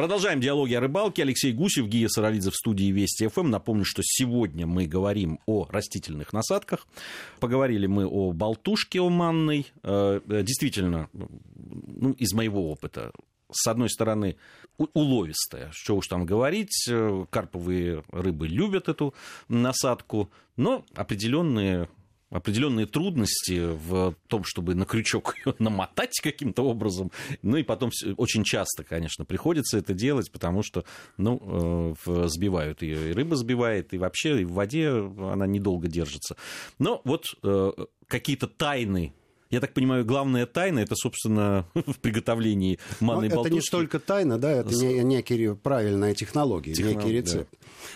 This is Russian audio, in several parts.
Продолжаем диалоги о рыбалке. Алексей Гусев, Гия Саралидзе в студии Вести ФМ. Напомню, что сегодня мы говорим о растительных насадках. Поговорили мы о болтушке оманной. Э, действительно, ну, из моего опыта, с одной стороны, уловистая, что уж там говорить, э, карповые рыбы любят эту насадку, но определенные определенные трудности в том, чтобы на крючок ее намотать каким-то образом. Ну и потом очень часто, конечно, приходится это делать, потому что ну, э, сбивают ее, и рыба сбивает, и вообще и в воде она недолго держится. Но вот э, какие-то тайны я так понимаю, главная тайна это, собственно, в приготовлении манной ну, болтушки. Это не столько тайна, да, это С... некий правильная технология, Техно... некий рецепт.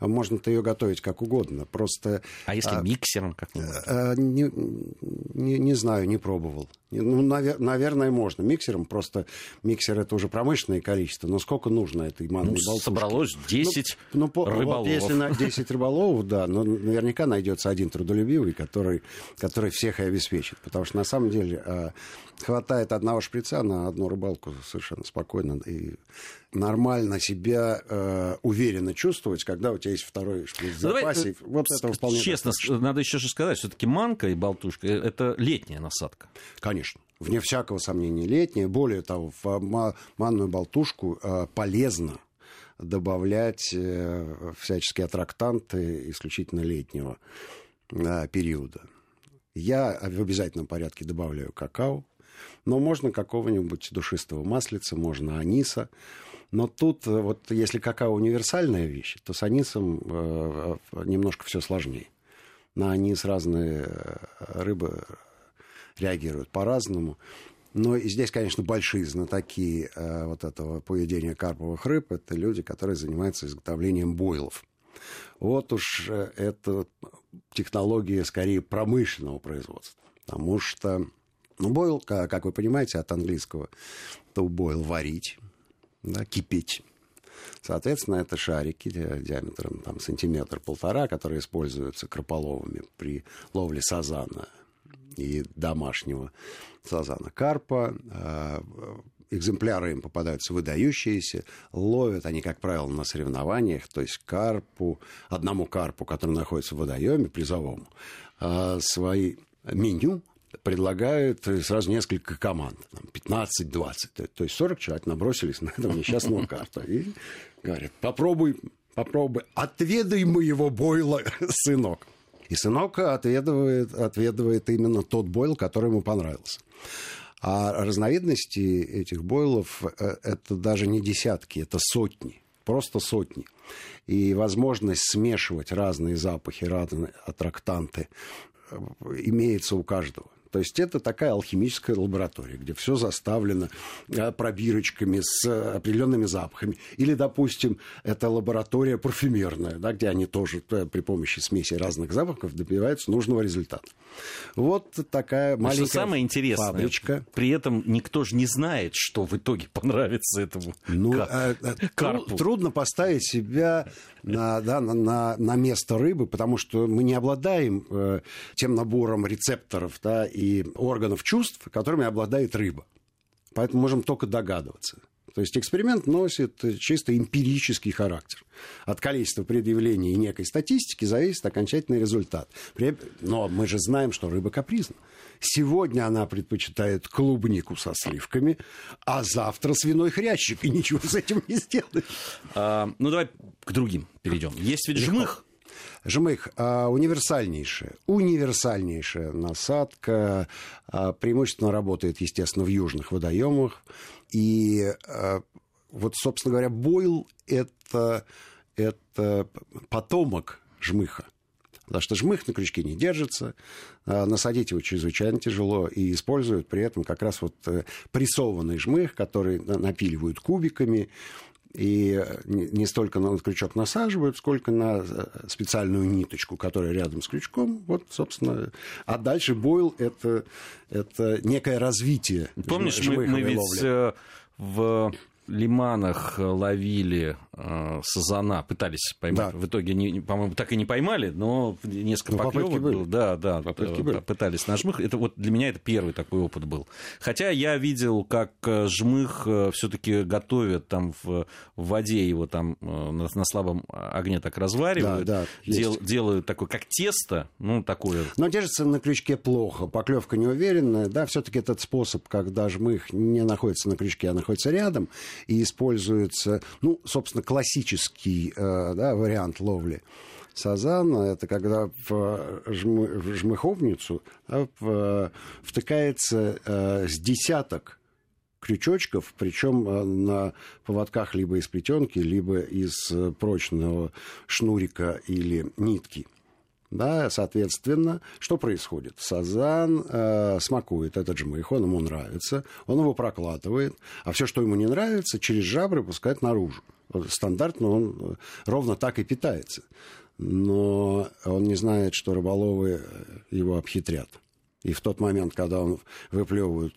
Да. Можно-то ее готовить как угодно, просто... А если а, миксером как-нибудь? А, не, не, не знаю, не пробовал. Ну, навер- наверное, можно. Миксером просто миксер это уже промышленное количество. Но сколько нужно этой манной ну, болтушки? Собралось 10 ну, ну, по, рыболовов. Вот если на 10 рыболовов, да, но наверняка найдется один трудолюбивый, который, который всех и обеспечит. Потому что на самом деле а, хватает одного шприца на одну рыбалку совершенно спокойно и нормально себя э, уверенно чувствовать, когда у тебя есть второй шприц в ну, запасе. Давай, вот это вполне Честно, достаточно. надо еще же сказать, все-таки манка и болтушка – это летняя насадка. Конечно. Вне всякого сомнения летняя. Более того, в манную болтушку э, полезно добавлять э, всяческие аттрактанты исключительно летнего э, периода. Я в обязательном порядке добавляю какао, но можно какого-нибудь душистого маслица, можно аниса. Но тут, э, вот если какао универсальная вещь, то с анисом э, э, немножко все сложнее. На анис разные рыбы реагируют по-разному. Но и здесь, конечно, большие знатоки э, вот этого поведения карповых рыб. Это люди, которые занимаются изготовлением бойлов. Вот уж это технология скорее промышленного производства. Потому что ну, бойл, как вы понимаете, от английского, то бойл варить, да, кипеть. Соответственно, это шарики диаметром там, сантиметр-полтора, которые используются крополовыми при ловле сазана и домашнего сазана карпа. Экземпляры им попадаются выдающиеся. Ловят они, как правило, на соревнованиях, то есть карпу, одному карпу, который находится в водоеме, призовому, а, свои меню предлагают сразу несколько команд, 15-20, то есть 40 человек набросились на этого несчастного карта и говорят, попробуй, попробуй, отведай моего бойла, сынок. И сынок отведывает, отведывает именно тот бойл, который ему понравился. А разновидности этих бойлов э, это даже не десятки, это сотни, просто сотни. И возможность смешивать разные запахи, разные аттрактанты э, имеется у каждого. То есть это такая алхимическая лаборатория, где все заставлено э, пробирочками с определенными запахами. Или, допустим, это лаборатория парфюмерная, да, где они тоже э, при помощи смеси разных запахов добиваются нужного результата. Вот такая маленькая что самое интересное, фабричка. При этом никто же не знает, что в итоге понравится этому ну, кар... Э, карпу. Трудно поставить себя на, да, на, на место рыбы, потому что мы не обладаем э, тем набором рецепторов да, и органов чувств, которыми обладает рыба. Поэтому можем только догадываться. То есть эксперимент носит чисто эмпирический характер. От количества предъявлений и некой статистики зависит окончательный результат. Но мы же знаем, что рыба капризна. Сегодня она предпочитает клубнику со сливками, а завтра свиной хрящик, и ничего с этим не сделаешь. А, ну, давай к другим перейдем. Есть ведь жмых. Жмых а, универсальнейшая, универсальнейшая насадка, а, преимущественно работает, естественно, в южных водоемах. И а, вот, собственно говоря, бойл это, это потомок жмыха. Потому что жмых на крючке не держится, насадить его чрезвычайно тяжело, и используют при этом как раз вот э, прессованный жмых, который напиливают кубиками, и не столько на крючок насаживают, сколько на э, специальную ниточку, которая рядом с крючком. Вот, собственно. А дальше бойл это, это некое развитие. Помнишь, мы, мы ведь ловли. Э, в лиманах ловили э, сазана пытались поймать. Да. В итоге, не, по-моему, так и не поймали, но несколько Ну, попытки поклевок было. Да, да, Попытки э, были. пытались на жмых. Это вот для меня это первый такой опыт был. Хотя я видел, как э, жмых все-таки готовят там в, в воде его там э, на, на слабом огне так разваривают, Да, да, дел- делают такое как тесто, ну такое. Но держится на крючке плохо, поклевка неуверенная. Да, все-таки этот способ, когда жмых не находится на крючке, а находится рядом, и используется, ну, собственно, классический э, да, вариант ловли сазана, это когда в, жмы- в жмыховницу да, в- втыкается э, с десяток крючочков, причем э, на поводках либо из плетенки, либо из э, прочного шнурика или нитки. Да, соответственно, что происходит? Сазан э, смакует этот жмых, он ему нравится, он его прокладывает, а все, что ему не нравится, через жабры пускает наружу. Вот Стандартно он э, ровно так и питается. Но он не знает, что рыболовы э, его обхитрят. И в тот момент, когда он выплевывает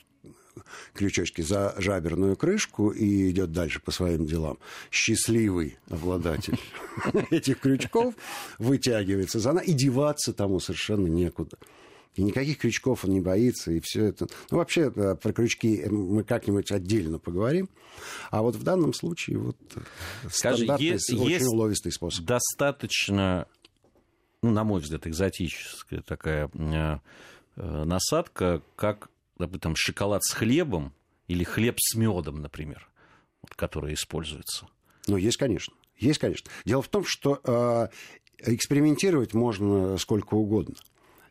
крючочки за жаберную крышку и идет дальше по своим делам. Счастливый обладатель этих крючков вытягивается за и деваться тому совершенно некуда. И никаких крючков он не боится, и все это. Ну, вообще, про крючки мы как-нибудь отдельно поговорим. А вот в данном случае вот э, Скажи, стандартный, есть- очень есть уловистый способ. достаточно, ну, на мой взгляд, экзотическая такая э, э, насадка, как, допустим, шоколад с хлебом или хлеб с медом, например, вот, который используется. Ну, есть, конечно. Есть, конечно. Дело в том, что э, экспериментировать можно сколько угодно.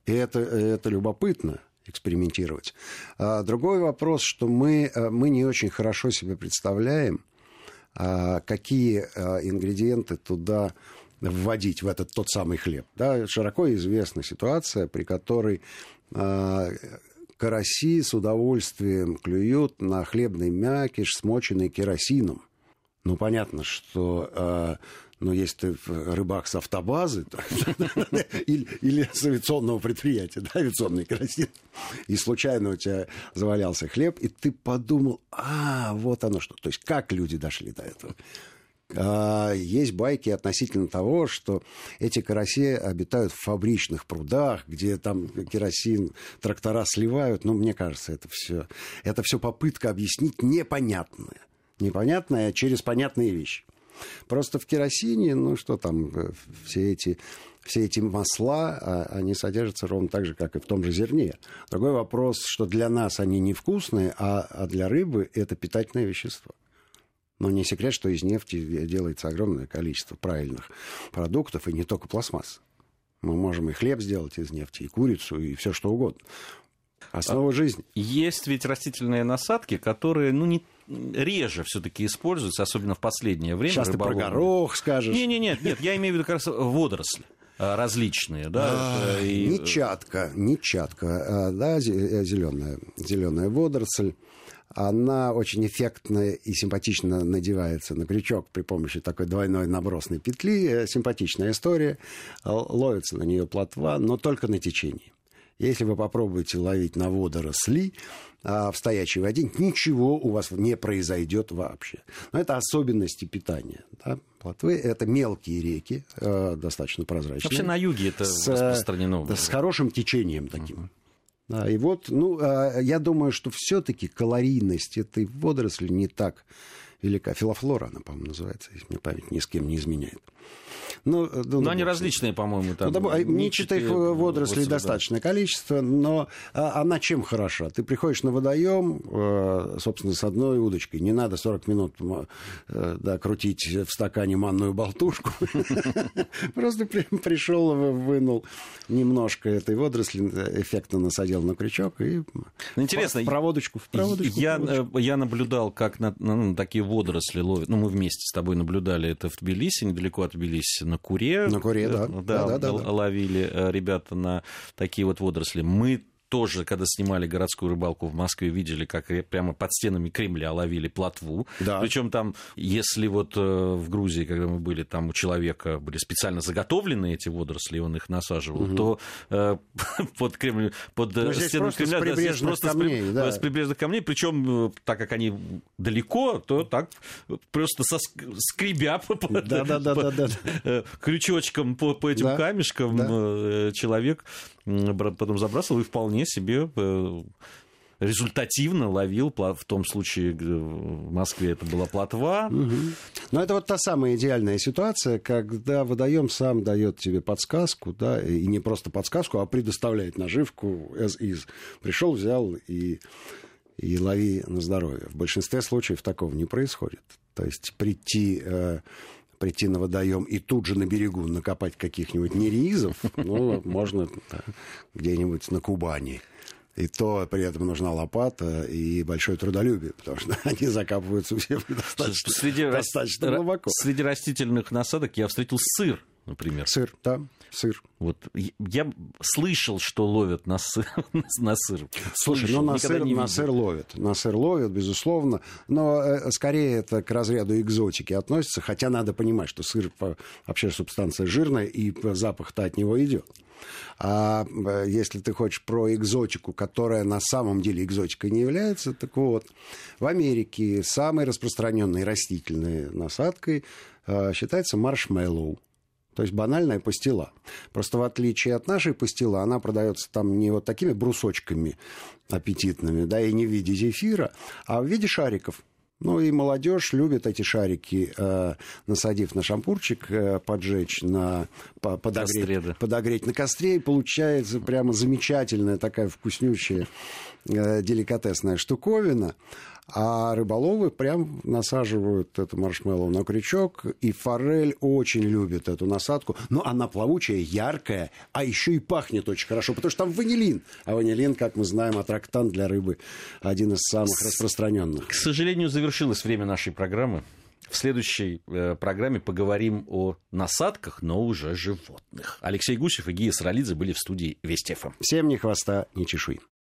И это, это любопытно экспериментировать. А другой вопрос, что мы, э, мы не очень хорошо себе представляем, а, какие а, ингредиенты туда вводить в этот тот самый хлеб. Да, широко известна ситуация, при которой караси с удовольствием клюют на хлебный мякиш, смоченный керосином. Ну, понятно, что э, ну, если ты рыбак с автобазы то- или, или с авиационного предприятия, да, авиационный керосин, и случайно у тебя завалялся хлеб, и ты подумал, а, вот оно что. То есть как люди дошли до этого? А, Есть байки относительно того, что эти караси обитают в фабричных прудах, где там керосин трактора сливают. Ну, мне кажется, это все, это все попытка объяснить непонятное. Непонятное через понятные вещи. Просто в керосине, ну что там, э, все эти, все эти масла, а, они содержатся ровно так же, как и в том же зерне. Другой вопрос, что для нас они невкусные, а, а для рыбы это питательное вещество. Но не секрет, что из нефти делается огромное количество правильных продуктов, и не только пластмасс. Мы можем и хлеб сделать из нефти, и курицу, и все что угодно. Основа жизни. Есть ведь растительные насадки, которые, ну, не реже все-таки используются, особенно в последнее время. Сейчас ты про горох скажешь. Не, не, нет, нет, я имею в виду как раз водоросли а, различные, да. А, и- Не чатка, не чатка, а, да, зеленая, зеленая водоросль. Она очень эффектно и симпатично надевается на крючок при помощи такой двойной набросной петли. Э, Симпатичная история. Ловится на нее плотва, но только на течении. Если вы попробуете ловить на водоросли а, в стоячей воде, ничего у вас не произойдет вообще. Но это особенности питания. Да? Плотвы – это мелкие реки, э, достаточно прозрачные. Вообще на юге это с, э, распространено. да, с хорошим течением таким. Да, и вот, ну, а, я думаю, что все-таки калорийность этой водоросли не так велика. Филофлора она, по-моему, называется, если мне память ни с кем не изменяет. Ну, э, ну, Но они ну, различные, по-моему, там. ну, да, нитчатые, водорослей да. достаточное количество, но а, она чем хороша? Ты приходишь на водоем, э, собственно, с одной удочкой. Не надо 40 минут э, да, крутить в стакане манную болтушку. Просто при- пришел, вынул немножко этой водоросли, эффектно насадил на крючок и интересно, в проводочку, в проводочку. в Я, наблюдал, как на, на- ну, такие водоросли ловят. Ну, мы вместе с тобой наблюдали это в Тбилиси, недалеко от Тбилиси, на Куре. На Куре, да. Э, Да, да, да, л- да. ловили э, ребята на такие вот водоросли. Мы тоже, когда снимали городскую рыбалку в Москве, видели, как прямо под стенами Кремля ловили плотву. Да. Причем там, если вот э, в Грузии, когда мы были, там у человека были специально заготовлены эти водоросли, он их насаживал, угу. то э, под Кремль, под Но стену Кремля, с прибрежных да, просто камней, с, да. с прибрежных камней, причем э, так как они далеко, то так просто со скребя да, да, да, да, да. крючочком по, по этим да, камешкам да. человек потом забрасывал и вполне себе э, результативно ловил, в том случае в Москве это была плотва. Угу. Но это вот та самая идеальная ситуация, когда водоем сам дает тебе подсказку, да, и не просто подсказку, а предоставляет наживку as is. Пришел, взял и, и лови на здоровье. В большинстве случаев такого не происходит. То есть прийти э, прийти на водоем и тут же на берегу накопать каких-нибудь нереизов, ну, можно где-нибудь на Кубани. И то при этом нужна лопата и большое трудолюбие, потому что они закапываются все достаточно, среди достаточно глубоко. Среди растительных насадок я встретил сыр например. Сыр, да, сыр. Вот я слышал, что ловят на сыр. на сыр. Слушай, слышал, ну на сыр, на сыр ловят. На сыр ловят, безусловно. Но э, скорее это к разряду экзотики относится. Хотя надо понимать, что сыр вообще субстанция жирная, и запах-то от него идет. А э, если ты хочешь про экзотику, которая на самом деле экзотикой не является, так вот, в Америке самой распространенной растительной насадкой э, считается маршмеллоу. То есть банальная пастила. Просто в отличие от нашей пастилы, она продается там не вот такими брусочками аппетитными, да, и не в виде зефира, а в виде шариков. Ну и молодежь любит эти шарики, э, насадив на шампурчик, э, поджечь, на, по, подогреть, костре, да. подогреть на костре, и получается прямо замечательная такая вкуснющая деликатесная штуковина. А рыболовы прям насаживают эту маршмеллоу на крючок, и форель очень любит эту насадку. Но она плавучая, яркая, а еще и пахнет очень хорошо, потому что там ванилин. А ванилин, как мы знаем, аттрактант для рыбы один из самых распространенных. К сожалению, завершилось время нашей программы. В следующей э, программе поговорим о насадках, но уже животных. Алексей Гусев и Гия Саралидзе были в студии Вести ФМ. Всем ни хвоста, ни чешуи.